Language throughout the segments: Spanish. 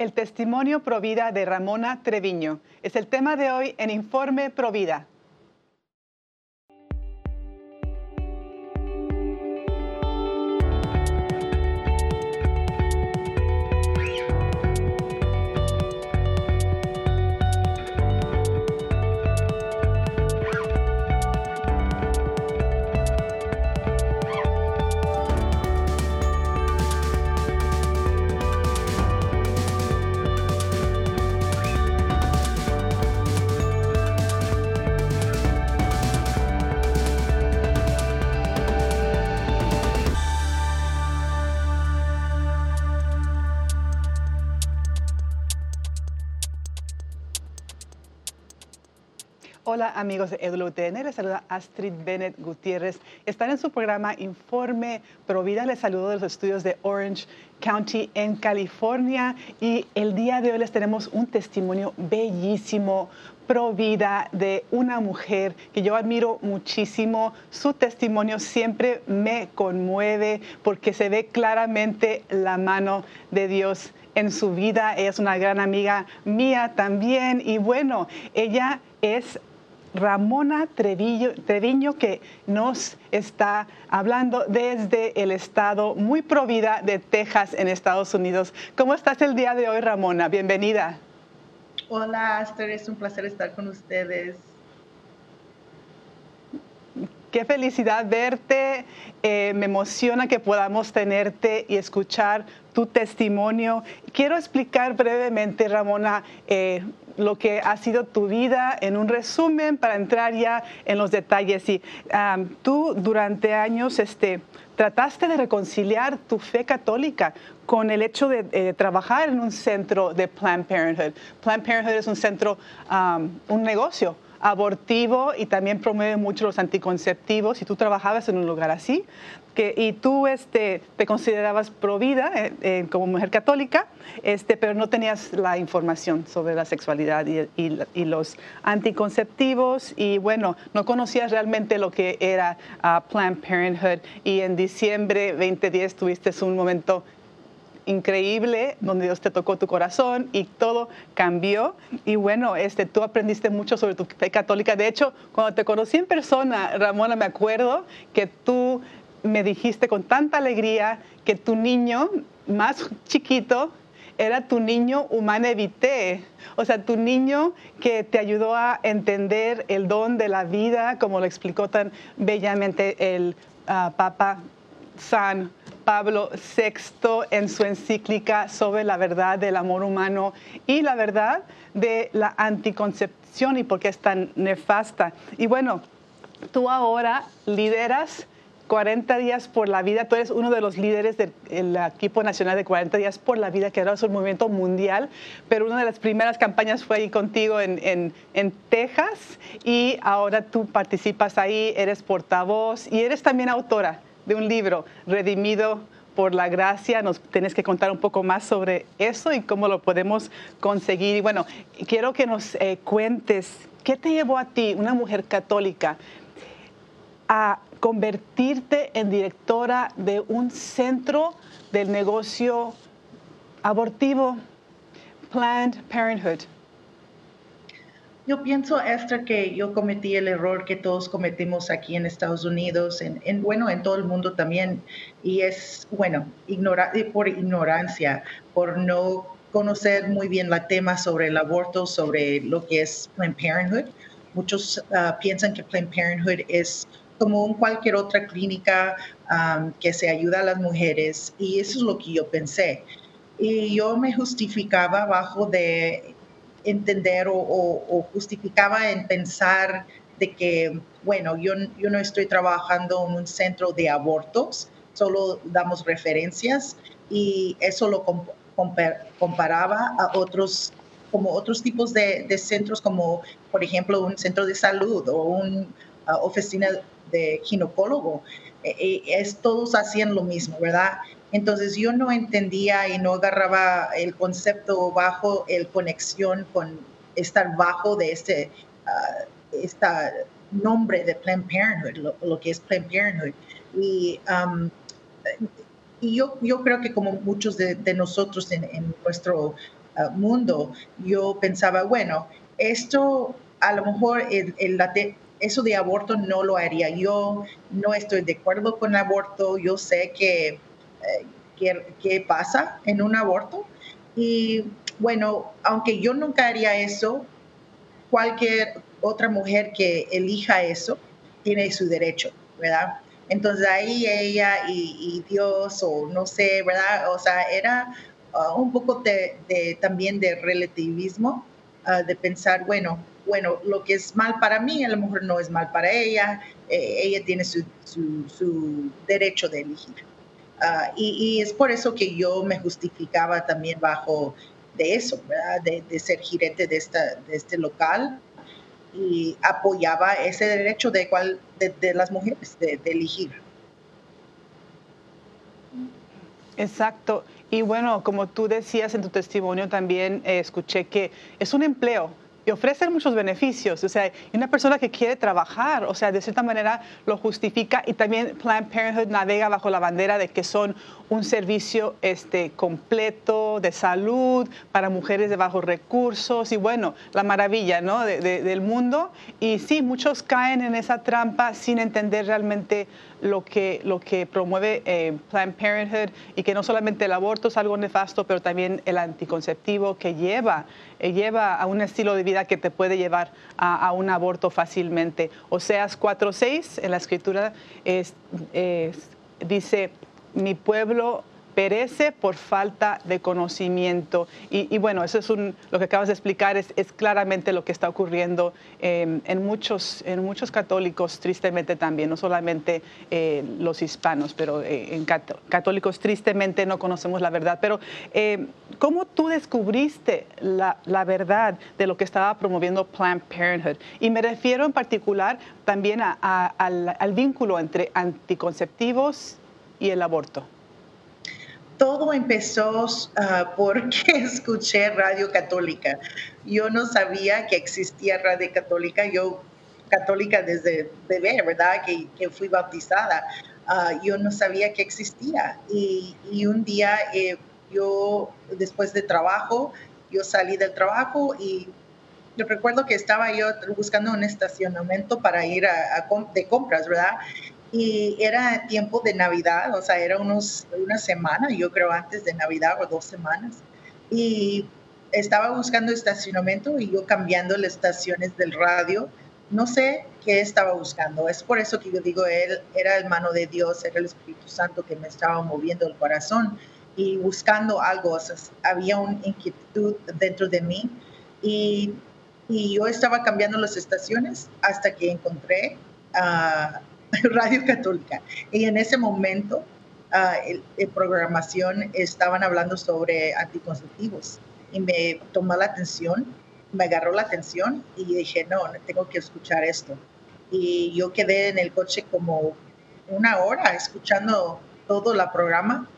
El testimonio Provida de Ramona Treviño es el tema de hoy en Informe Provida. Amigos de EWTN, les saluda Astrid Bennett Gutiérrez. Están en su programa Informe Provida. Les saludo de los estudios de Orange County en California y el día de hoy les tenemos un testimonio bellísimo Provida de una mujer que yo admiro muchísimo. Su testimonio siempre me conmueve porque se ve claramente la mano de Dios en su vida. Ella es una gran amiga mía también y bueno, ella es Ramona Treviño, que nos está hablando desde el estado muy provida de Texas en Estados Unidos. ¿Cómo estás el día de hoy, Ramona? Bienvenida. Hola, Aster, es un placer estar con ustedes. Qué felicidad verte. Eh, me emociona que podamos tenerte y escuchar tu testimonio. Quiero explicar brevemente, Ramona, eh, lo que ha sido tu vida en un resumen para entrar ya en los detalles. Y tú durante años este, trataste de reconciliar tu fe católica con el hecho de eh, trabajar en un centro de Planned Parenthood. Planned Parenthood es un centro, un negocio abortivo y también promueve mucho los anticonceptivos. Y tú trabajabas en un lugar así, que, y tú este, te considerabas provida eh, eh, como mujer católica, este, pero no tenías la información sobre la sexualidad y, y, los anticonceptivos. Y bueno, no conocías realmente lo que era uh, Planned Parenthood. Y en diciembre 2010 tuviste un momento increíble donde Dios te tocó tu corazón y todo cambió. Y bueno, este, tú aprendiste mucho sobre tu fe católica. De hecho, cuando te conocí en persona, Ramona, me acuerdo que tú me dijiste con tanta alegría que tu niño más chiquito era tu niño humana vitae, o sea, tu niño que te ayudó a entender el don de la vida, como lo explicó tan bellamente el uh, Papa San Pablo VI en su encíclica sobre la verdad del amor humano y la verdad de la anticoncepción y por qué es tan nefasta. Y bueno, tú ahora lideras 40 días por la vida, tú eres uno de los líderes del equipo nacional de 40 días por la vida, que ahora es un movimiento mundial, pero una de las primeras campañas fue ahí contigo en, en Texas y ahora tú participas ahí, eres portavoz y eres también autora de un libro, Redimido por la gracia. Nos tienes que contar un poco más sobre eso y cómo lo podemos conseguir. Y bueno, quiero que nos eh, cuentes qué te llevó a ti, una mujer católica, a convertirte en directora de un centro del negocio abortivo, Planned Parenthood. Yo pienso, Esther, que yo cometí el error que todos cometimos aquí en Estados Unidos, en, bueno, en todo el mundo también, y es, bueno, por ignorancia, por no conocer muy bien la tema sobre el aborto, sobre lo que es Planned Parenthood. Muchos ah, piensan que Planned Parenthood es como cualquier otra clínica que se ayuda a las mujeres, y eso es lo que yo pensé. Y yo me justificaba bajo de entender o, justificaba en pensar de que, bueno, yo, yo no estoy trabajando en un centro de abortos, solo damos referencias y eso lo comparaba a otros como otros tipos de, centros como por ejemplo un centro de salud o una oficina de ginecólogo es todos hacían lo mismo verdad entonces yo no entendía y no agarraba el concepto bajo el conexión con estar bajo de este uh, nombre de Planned Parenthood, lo, que es Planned Parenthood. Y, um, yo, yo creo que como muchos de, nosotros en, nuestro ah, mundo, yo pensaba, bueno, esto a lo mejor el, eso de aborto no lo haría. Yo no estoy de acuerdo con el aborto, yo sé que, eh, pasa en un aborto. Y bueno, aunque yo nunca haría eso, cualquier otra mujer que elija eso tiene su derecho, ¿verdad? Entonces ahí ella y, Dios, o no sé, ¿verdad? O sea, era uh, un poco también de relativismo, uh, de pensar, bueno, bueno, lo que es mal para mí a lo mejor no es mal para ella, eh, ella tiene su, su, derecho de elegir. Uh, y, es por eso que yo me justificaba también bajo de eso. De, ser gerente de, esta, de este local y apoyaba ese derecho de, cual, de, las mujeres de, elegir. Exacto. Y bueno, como tú decías en tu testimonio también, eh, escuché que es un empleo, y ofrecen muchos beneficios. O sea, una persona que quiere trabajar, o sea, de cierta manera lo justifica y también Planned Parenthood navega bajo la bandera de que son un servicio este, completo de salud para mujeres de bajos recursos y bueno, la maravilla ¿no? del mundo. Y sí, muchos caen en esa trampa sin entender realmente lo que, lo que promueve eh, Planned Parenthood y que no solamente el aborto es algo nefasto, pero también el anticonceptivo que lleva, eh, lleva a un estilo de vida que te puede llevar a, un aborto fácilmente. Oseas 4.6 en la escritura es, dice, mi pueblo perece por falta de conocimiento. Y, bueno, eso es lo que acabas de explicar, es, claramente lo que está ocurriendo en, muchos, en muchos católicos, tristemente también, no solamente eh, los hispanos, pero eh, en católicos tristemente no conocemos la verdad. Pero, eh, ¿cómo tú descubriste la, verdad de lo que estaba promoviendo Planned Parenthood? Y me refiero en particular también al vínculo entre anticonceptivos y el aborto? Todo empezó ah, porque escuché Radio Católica. Yo no sabía que existía Radio Católica. Yo, católica desde bebé, ¿verdad? Que, fui bautizada. Ah, yo no sabía que existía. Y, un día eh, yo, después de trabajo, yo salí del trabajo y yo recuerdo que estaba yo buscando un estacionamiento para ir a, de compras, ¿verdad? Y era tiempo de Navidad, o sea, era unos, una semana, yo creo antes de Navidad o dos semanas. Y estaba buscando estacionamiento y yo cambiando las estaciones del radio. No sé qué estaba buscando. Es por eso que yo digo, él era el mano de Dios, era el Espíritu Santo que me estaba moviendo el corazón y buscando algo. O sea, había una inquietud dentro de mí y, y, yo estaba cambiando las estaciones hasta que encontré a Radio Católica. Y en ese momento, uh, el, programación estaban hablando sobre anticonceptivos y me tomó la atención, me agarró la atención y dije, no, tengo que escuchar esto. Y yo quedé en el coche como una hora escuchando todo el programa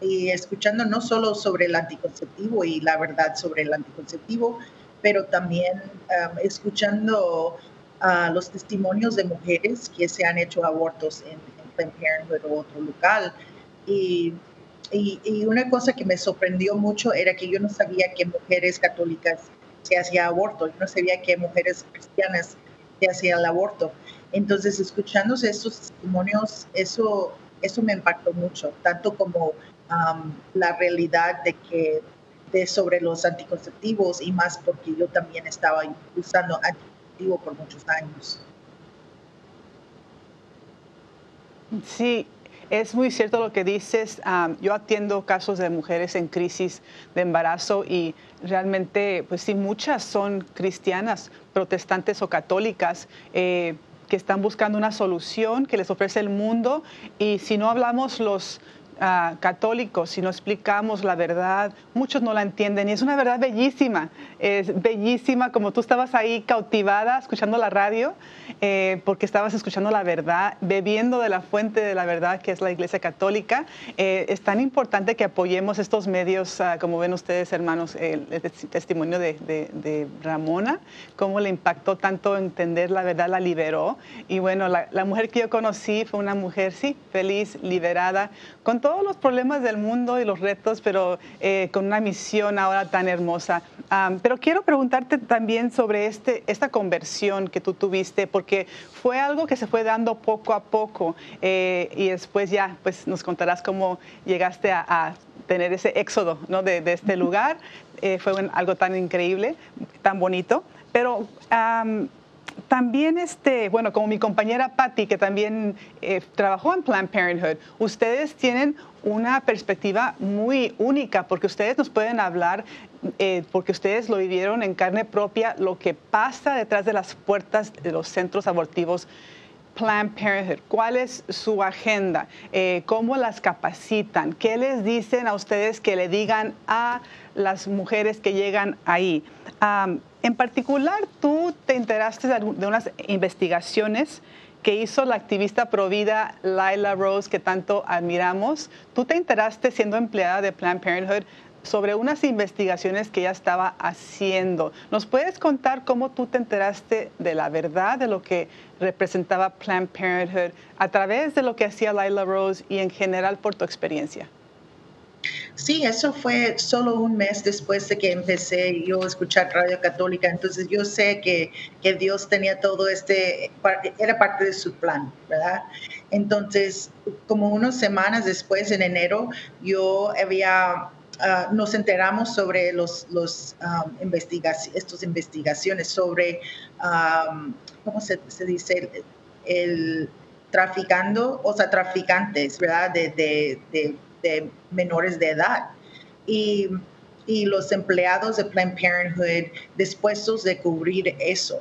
y escuchando no solo sobre el anticonceptivo y la verdad sobre el anticonceptivo, pero también um, escuchando los testimonios de mujeres que se han hecho abortos en, Planned Parenthood o otro local. Y, y, una cosa que me sorprendió mucho era que yo no sabía que mujeres católicas se hacían aborto, yo no sabía que mujeres cristianas se hacían el aborto. Entonces, escuchándose estos testimonios, eso, eso me impactó mucho, tanto como la realidad de que de sobre los anticonceptivos y más porque yo también estaba usando anticonceptivos por muchos años. Sí, es muy cierto lo que dices. yo atiendo casos de mujeres en crisis de embarazo y realmente, pues sí, muchas son cristianas, protestantes o católicas. Eh, que están buscando una solución que les ofrece el mundo y si no hablamos los católicos, si no explicamos la verdad, muchos no la entienden y es una verdad bellísima, es bellísima como tú estabas ahí cautivada escuchando la radio eh, porque estabas escuchando la verdad, bebiendo de la fuente de la verdad que es la Iglesia Católica. Eh, es tan importante que apoyemos estos medios, ah, como ven ustedes hermanos, el, testimonio de, de, Ramona, cómo le impactó tanto entender la verdad, la liberó y bueno, la, la mujer que yo conocí fue una mujer, sí, feliz, liberada, con todo todos los problemas del mundo y los retos, pero eh, con una misión ahora tan hermosa. pero quiero preguntarte también sobre este, esta conversión que tú tuviste, porque fue algo que se fue dando poco a poco eh, y después ya pues nos contarás cómo llegaste a, tener ese éxodo ¿no? de, este lugar. Eh, fue algo tan increíble, tan bonito. Pero también, este, bueno, como mi compañera Patty, que también eh, trabajó en Planned Parenthood, ustedes tienen una perspectiva muy única porque ustedes nos pueden hablar, eh, porque ustedes lo vivieron en carne propia, lo que pasa detrás de las puertas de los centros abortivos. Planned Parenthood, cuál es su agenda, eh, cómo las capacitan, qué les dicen a ustedes que le digan a las mujeres que llegan ahí. En particular, tú te enteraste de unas investigaciones que hizo la activista provida Lila Rose, que tanto admiramos. Tú te enteraste siendo empleada de Planned Parenthood sobre unas investigaciones que ella estaba haciendo. ¿Nos puedes contar cómo tú te enteraste de la verdad de lo que representaba Planned Parenthood a través de lo que hacía Lila Rose y en general por tu experiencia? Sí, eso fue solo un mes después de que empecé yo a escuchar Radio Católica, entonces yo sé que, que Dios tenía todo este, era parte de su plan, ¿verdad? Entonces, como unas semanas después, en enero, yo había Uh, nos enteramos sobre los, los um, estas investigaciones sobre, um, ¿cómo se, dice? El, el, traficando, o sea, traficantes, ¿verdad? De, de, de de menores de edad. Y, y los empleados de Planned Parenthood dispuestos de cubrir eso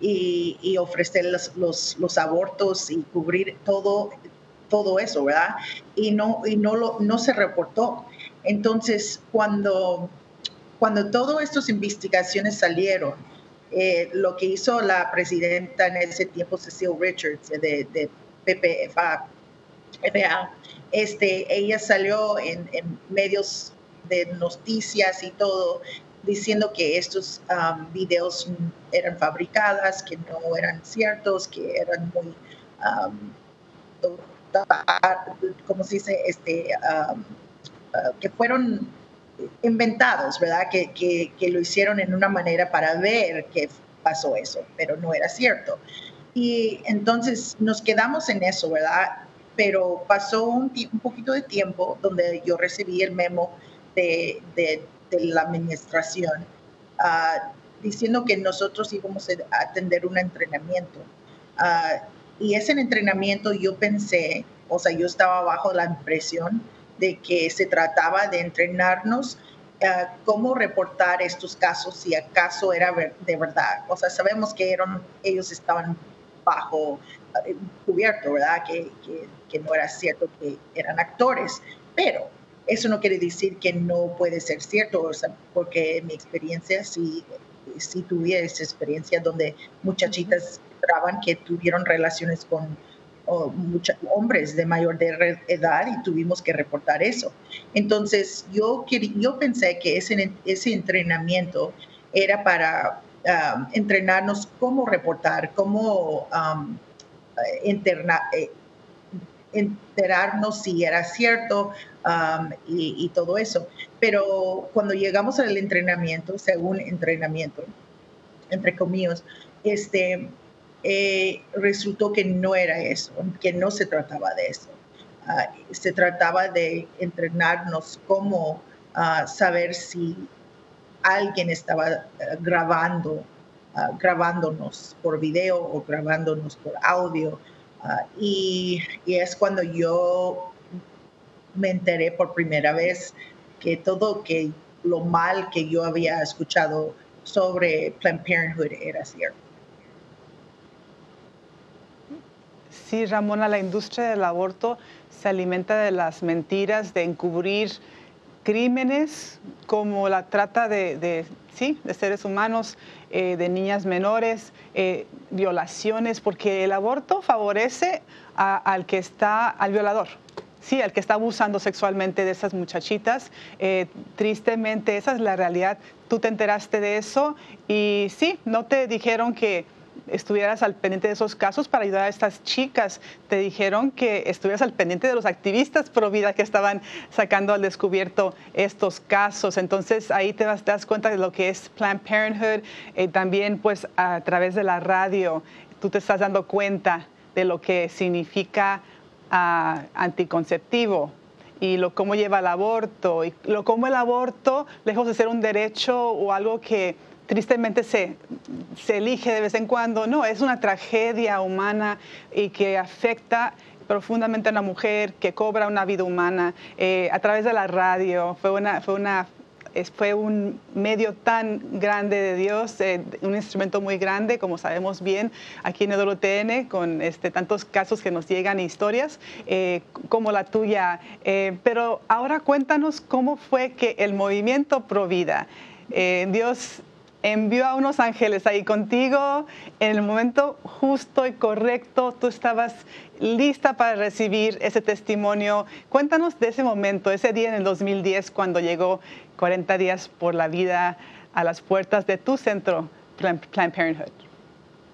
y, y ofrecer los, los, los, abortos y cubrir todo, todo eso, ¿verdad? Y no, y no, lo, no se reportó. Entonces, cuando, cuando todas estas investigaciones salieron, eh, lo que hizo la presidenta en ese tiempo, Cecile Richards, de, de PPFA, este, ella salió en, medios de noticias y todo diciendo que estos um, videos eran fabricadas, que no eran ciertos, que eran muy, um, ¿cómo se dice? Este, um, que fueron inventados, ¿verdad? Que, que, que, lo hicieron en una manera para ver que pasó eso, pero no era cierto. Y entonces nos quedamos en eso, ¿verdad? pero pasó un, un, poquito de tiempo donde yo recibí el memo de, de, la administración uh, diciendo que nosotros íbamos a atender un entrenamiento. Uh, y ese entrenamiento yo pensé, o sea, yo estaba bajo la impresión de que se trataba de entrenarnos uh, cómo reportar estos casos si acaso era de verdad. O sea, sabemos que eran, ellos estaban bajo cubierto, ¿verdad? Que, que, no era cierto que eran actores, pero eso no quiere decir que no puede ser cierto, porque en mi experiencia sí, sí tuve esa experiencia donde muchachitas traban que tuvieron relaciones con muchos hombres de mayor edad y tuvimos que reportar eso. Entonces yo, yo pensé que ese, ese entrenamiento era para um, entrenarnos cómo reportar, cómo... Um, interna, eh, enterarnos si era cierto um, y, todo eso. Pero cuando llegamos al entrenamiento, según entrenamiento, entre comillas, este, eh, resultó que no era eso, que no se trataba de eso. Ah, se trataba de entrenarnos cómo ah, saber si alguien estaba eh, grabando grabándonos por video o grabándonos por audio. Ah, y, es cuando yo me enteré por primera vez que todo que lo mal que yo había escuchado sobre Planned Parenthood era cierto. Sí, Ramona, la industria del aborto se alimenta de las mentiras, de encubrir crímenes como la trata de, sí, de seres humanos, eh, de niñas menores, eh, violaciones, porque el aborto favorece al que está, al violador. Sí, al que está abusando sexualmente de esas muchachitas. Eh, tristemente, esa es la realidad. Tú te enteraste de eso y sí, no te dijeron que estuvieras al pendiente de esos casos para ayudar a estas chicas. Te dijeron que estuvieras al pendiente de los activistas pro vida que estaban sacando al descubierto estos casos. Entonces ahí te das, das cuenta de lo que es Planned Parenthood. Eh, también pues a través de la radio tú te estás dando cuenta de lo que significa ah, anticonceptivo y lo cómo lleva el aborto y lo cómo el aborto, lejos de ser un derecho o algo que tristemente se, se elige de vez en cuando, no, es una tragedia humana y que afecta profundamente a una mujer que cobra una vida humana eh, a través de la radio. Fue una, fue una fue un medio tan grande de Dios, eh, un instrumento muy grande, como sabemos bien aquí en el WTN, con este, tantos casos que nos llegan, historias eh, como la tuya. Pero ahora cuéntanos cómo fue que el movimiento Provida, Dios envió a unos ángeles ahí contigo en el momento justo y correcto. Tú estabas lista para recibir ese testimonio. Cuéntanos de ese momento, ese día en el 2010 cuando llegó 40 días por la vida a las puertas de tu centro, Planned Parenthood.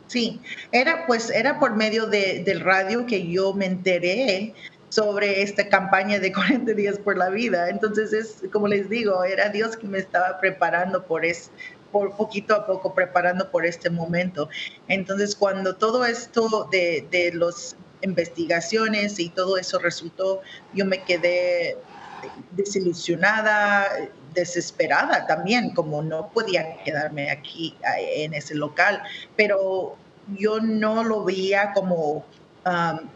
Sí, era pues era por medio de, del radio que yo me enteré sobre esta campaña de 40 días por la vida. Entonces es, como les digo, era Dios que me estaba preparando por, es, por poquito a poco, preparando por este momento. Entonces cuando todo esto de, de las investigaciones y todo eso resultó, yo me quedé desilusionada, desesperada también, como no podía quedarme aquí en ese local, pero yo no lo veía como... Um,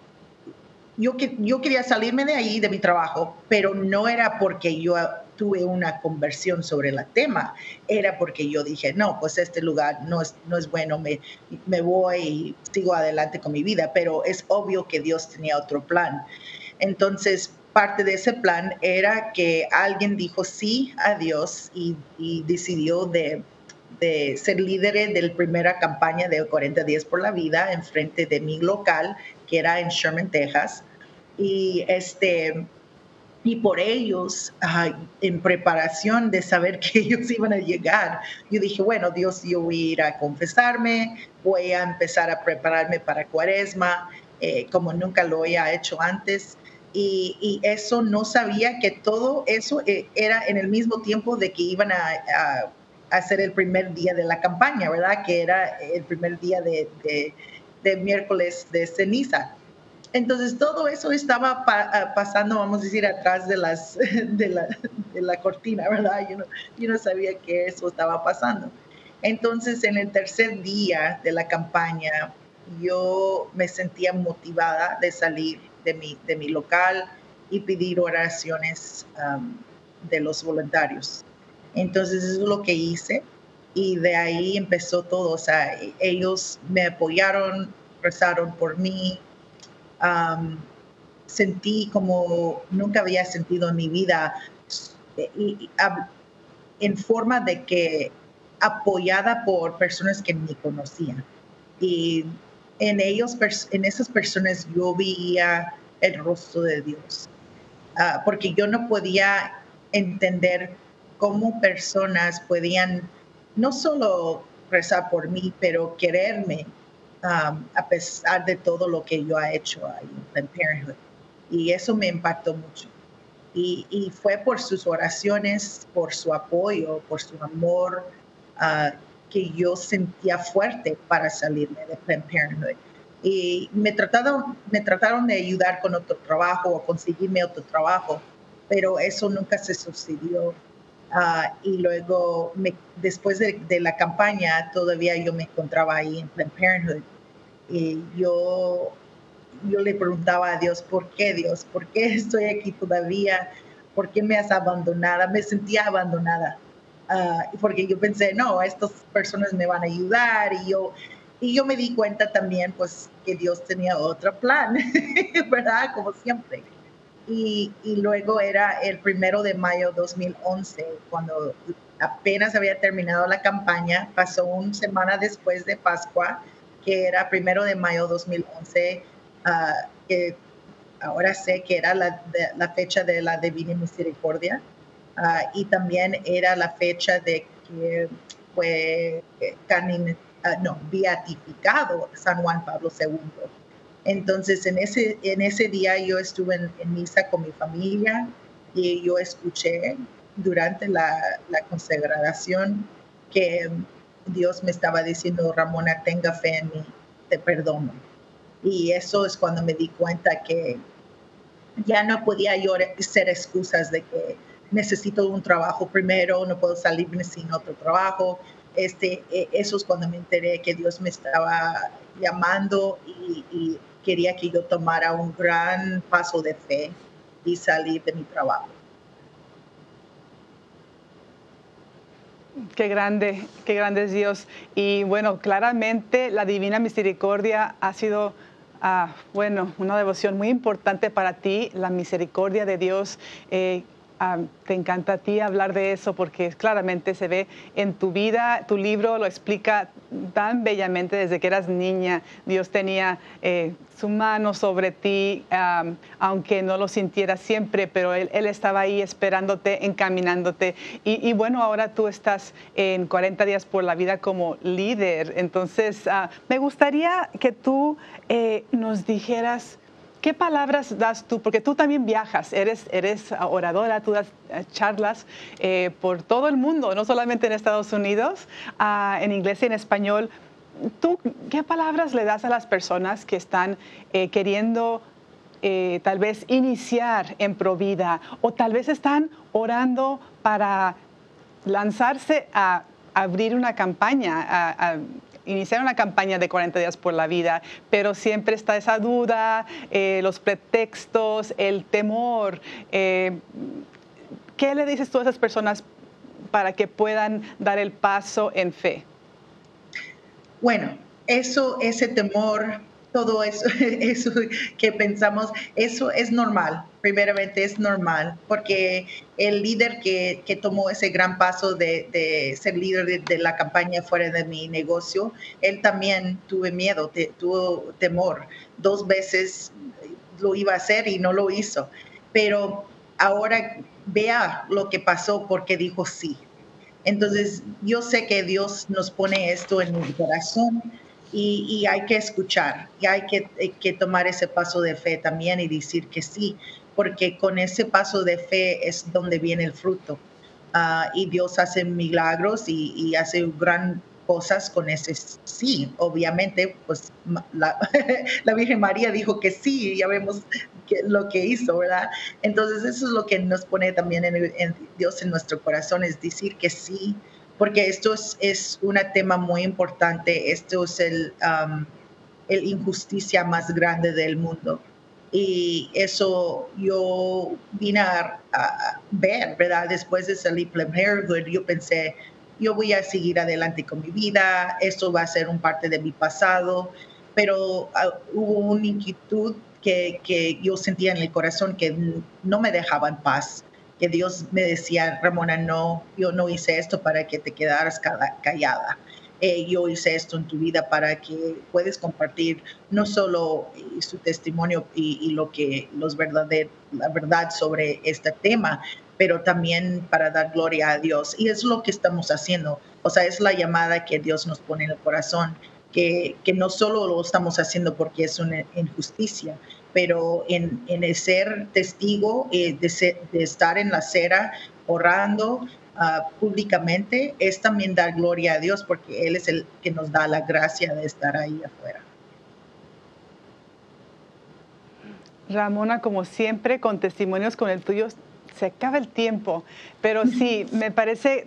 yo, yo quería salirme de ahí, de mi trabajo, pero no era porque yo tuve una conversión sobre el tema, era porque yo dije, no, pues este lugar no es, no es bueno, me, me voy y sigo adelante con mi vida, pero es obvio que Dios tenía otro plan. Entonces, parte de ese plan era que alguien dijo sí a Dios y, decidió de, ser líder de la primera campaña de 40 días por la vida en frente de mi local, que era en Sherman, Texas. Y, este, y por ellos, en preparación de saber que ellos iban a llegar, yo dije, bueno, Dios, yo voy a ir a confesarme, voy a empezar a prepararme para cuaresma, eh, como nunca lo había hecho antes y, eso no sabía que todo eso eh, era en el mismo tiempo de que iban a, hacer el primer día de la campaña, ¿verdad? Que era el primer día de, miércoles de ceniza. Entonces todo eso estaba ah, pasando, vamos a decir, atrás de, la, cortina, ¿verdad? Yo no, sabía que eso estaba pasando. Entonces en el tercer día de la campaña yo me sentía motivada de salir de mi, de mi local y pedir oraciones um, de los voluntarios. Entonces eso es lo que hice y de ahí empezó todo. O sea, ellos me apoyaron, rezaron por mí. Sentí como nunca había sentido en mi vida en forma de que apoyada por personas que me conocían. Y en ellos, en esas personas yo veía el rostro de Dios, ah, porque yo no podía entender cómo personas podían no solo rezar por mí, pero quererme a pesar de todo lo que yo he hecho ahí en Parenthood. Y eso me impactó mucho. Y, fue por sus oraciones, por su apoyo, por su amor, uh, que yo sentía fuerte para salirme de Planned Parenthood. Y me trataron, me trataron de ayudar con otro trabajo o conseguirme otro trabajo, pero eso nunca se sucedió. Ah, y luego, después de, de, la campaña, todavía yo me encontraba ahí en Planned Parenthood. Y yo, yo le preguntaba a Dios, ¿por qué Dios? ¿Por qué estoy aquí todavía? ¿Por qué me has abandonado? Me sentía abandonada. Ah, porque yo pensé, no, estas personas me van a ayudar y yo, y yo me di cuenta también, pues, que Dios tenía otro plan, ¿verdad? Como siempre. Y, y, luego era el primero de mayo 2011, cuando apenas había terminado la campaña, pasó una semana después de Pascua, que era primero de mayo 2011, ah, que ahora sé que era la, la fecha de la Divina Misericordia. Ah, y también era la fecha de que fue ah, no, beatificado San Juan Pablo II. Entonces, en ese, en ese día yo estuve en, misa con mi familia y yo escuché durante la, la consagración que Dios me estaba diciendo, Ramona, tenga fe en mí, te perdono. Y eso es cuando me di cuenta que ya no podía yo hacer excusas de que necesito un trabajo primero, no puedo salirme sin otro trabajo. Este, e, eso es cuando me enteré que Dios me estaba llamando y, quería que yo tomara un gran paso de fe y salir de mi trabajo. Qué grande, qué grande es Dios. Y bueno, claramente la divina misericordia ha sido Ah, bueno, una devoción muy importante para ti, la misericordia de Dios. Eh, ah, te encanta a ti hablar de eso porque claramente se ve en tu vida, tu libro lo explica tan bellamente desde que eras niña. Dios tenía eh, su mano sobre ti, aunque no lo sintieras siempre, pero él, estaba ahí esperándote, encaminándote. Y, bueno, ahora tú estás en 40 días por la vida como líder. Entonces, ah, me gustaría que tú eh, nos dijeras... ¿Qué palabras das tú? Porque tú también viajas, eres, eres oradora, tú das eh, charlas eh, por todo el mundo, no solamente en Estados Unidos, ah, en inglés y en español. ¿Tú qué palabras le das a las personas que están eh, queriendo tal vez iniciar en Provida o tal vez están orando para lanzarse a abrir una campaña, a iniciar una campaña de 40 días por la vida, pero siempre está esa duda, eh, los pretextos, el temor. Eh, ¿Qué le dices tú a esas personas para que puedan dar el paso en fe? Bueno, eso, ese temor todo eso, eso que pensamos, eso es normal, primeramente es normal, porque el líder que, que tomó ese gran paso de, de ser líder de, la campaña fuera de mi negocio, él también tuvo miedo, tuvo temor. Dos veces lo iba a hacer y no lo hizo, pero ahora vea lo que pasó porque dijo sí. Entonces, yo sé que Dios nos pone esto en mi corazón y, hay que escuchar y hay que, tomar ese paso de fe también y decir que sí, porque con ese paso de fe es donde viene el fruto. Ah, y Dios hace milagros y, hace gran cosas con ese sí. Obviamente, pues la, Virgen María dijo que sí, ya vemos lo que hizo, ¿verdad? Entonces eso es lo que nos pone también en, Dios en nuestro corazón, es decir que sí porque esto es, es un tema muy importante, esto es el, um, el injusticia más grande del mundo. Y eso yo vine a, ver, ¿verdad? Después de salir Planned yo pensé, yo voy a seguir adelante con mi vida, esto va a ser un parte de mi pasado, pero uh, hubo una inquietud que, que, yo sentía en el corazón que no me dejaba en paz que Dios me decía, Ramona, no, yo no hice esto para que te quedaras callada. Eh, yo hice esto en tu vida para que puedas compartir no solo eh, su testimonio y, lo que los verdader, la verdad sobre este tema, pero también para dar gloria a Dios. Y es lo que estamos haciendo. O sea, es la llamada que Dios nos pone en el corazón, que, que no solo lo estamos haciendo porque es una injusticia, pero en, el ser testigo, eh, de, estar en la acera orando públicamente, es también dar gloria a Dios porque Él es el que nos da la gracia de estar ahí afuera. Ramona, como siempre, con testimonios con el tuyo, se acaba el tiempo, pero sí, me parece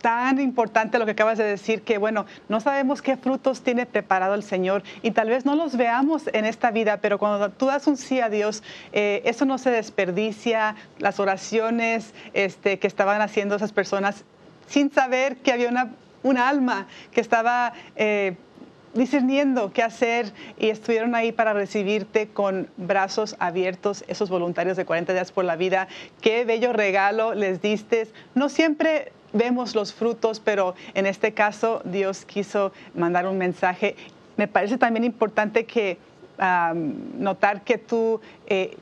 tan importante lo que acabas de decir, que bueno, no sabemos qué frutos tiene preparado el Señor y tal vez no los veamos en esta vida, pero cuando tú das un sí a Dios, eh, eso no se desperdicia, las oraciones este, que estaban haciendo esas personas sin saber que había una, una alma que estaba... Eh, discerniendo qué hacer y estuvieron ahí para recibirte con brazos abiertos, esos voluntarios de 40 días por la vida. Qué bello regalo les diste. No siempre vemos los frutos, pero en este caso Dios quiso mandar un mensaje. Me parece también importante que notar que tú eh,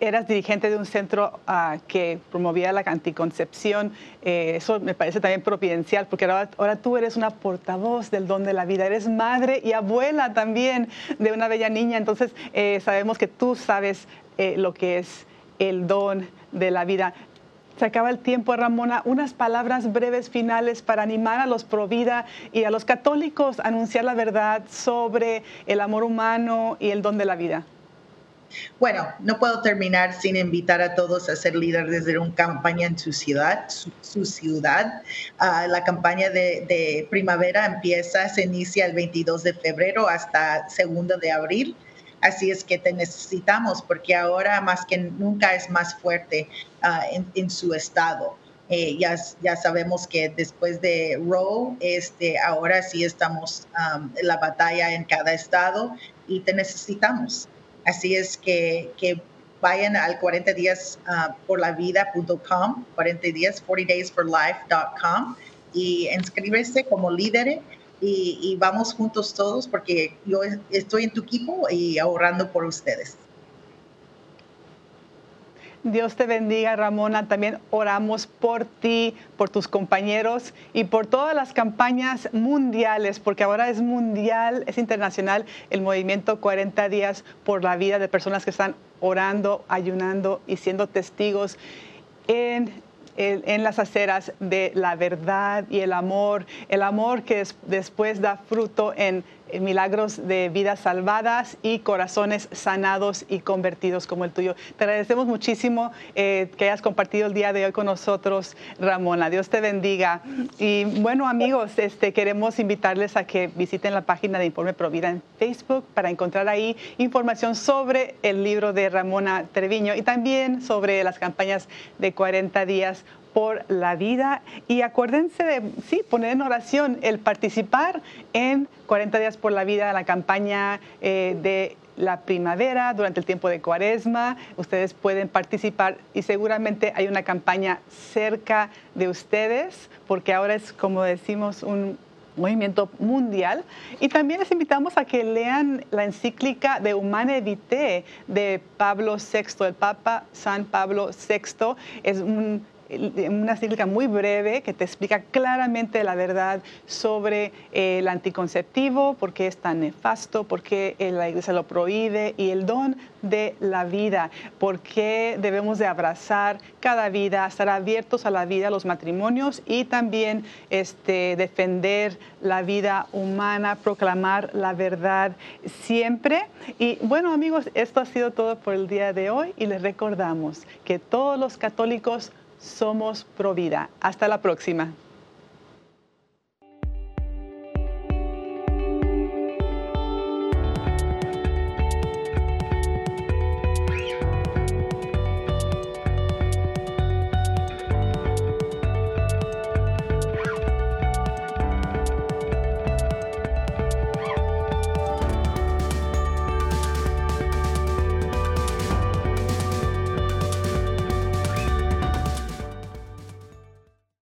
eras dirigente de un centro ah, que promovía la anticoncepción. Eh, eso me parece también providencial, porque ahora, ahora, tú eres una portavoz del don de la vida. Eres madre y abuela también de una bella niña. Entonces, eh, sabemos que tú sabes lo que es el don de la vida. Se acaba el tiempo, Ramona. Unas palabras breves finales para animar a los pro vida y a los católicos a anunciar la verdad sobre el amor humano y el don de la vida. Bueno, no puedo terminar sin invitar a todos a ser líderes de una campaña en su ciudad. Su, ciudad. Ah, la campaña de, primavera empieza, se inicia el 22 de febrero hasta 2 de abril. Así es que te necesitamos porque ahora más que nunca es más fuerte ah, en, su estado. Eh, ya, ya sabemos que después de Roe, este, ahora sí estamos en la batalla en cada estado y te necesitamos. Así es que, que vayan al 40 días uh, por la vida.com, 40 días, 40daysforlife.com y inscríbese como líder y, vamos juntos todos porque yo estoy en tu equipo y ahorrando por ustedes. Dios te bendiga, Ramona. También oramos por ti, por tus compañeros y por todas las campañas mundiales, porque ahora es mundial, es internacional el movimiento 40 días por la vida de personas que están orando, ayunando y siendo testigos en en las aceras de la verdad y el amor, el amor que después da fruto en milagros de vidas salvadas y corazones sanados y convertidos como el tuyo. Te agradecemos muchísimo eh, que hayas compartido el día de hoy con nosotros, Ramona. Dios te bendiga. Y bueno, amigos, este, queremos invitarles a que visiten la página de Informe Provida en Facebook para encontrar ahí información sobre el libro de Ramona Treviño y también sobre las campañas de 40 días por la vida. Y acuérdense de, sí, poner en oración el participar en 40 días por la vida, la campaña eh, de la primavera, durante el tiempo de cuaresma. Ustedes pueden participar y seguramente hay una campaña cerca de ustedes, porque ahora es, como decimos, un movimiento mundial. Y también les invitamos a que lean la encíclica de Humane Vitae de Pablo VI, el Papa San Pablo VI. Es un una cíclica muy breve que te explica claramente la verdad sobre eh, el anticonceptivo, por qué es tan nefasto, por qué eh, la iglesia lo prohíbe y el don de la vida, por qué debemos de abrazar cada vida, estar abiertos a la vida, los matrimonios y también este, defender la vida humana, proclamar la verdad siempre. Y bueno amigos, esto ha sido todo por el día de hoy y les recordamos que todos los católicos somos Provida. Hasta la próxima.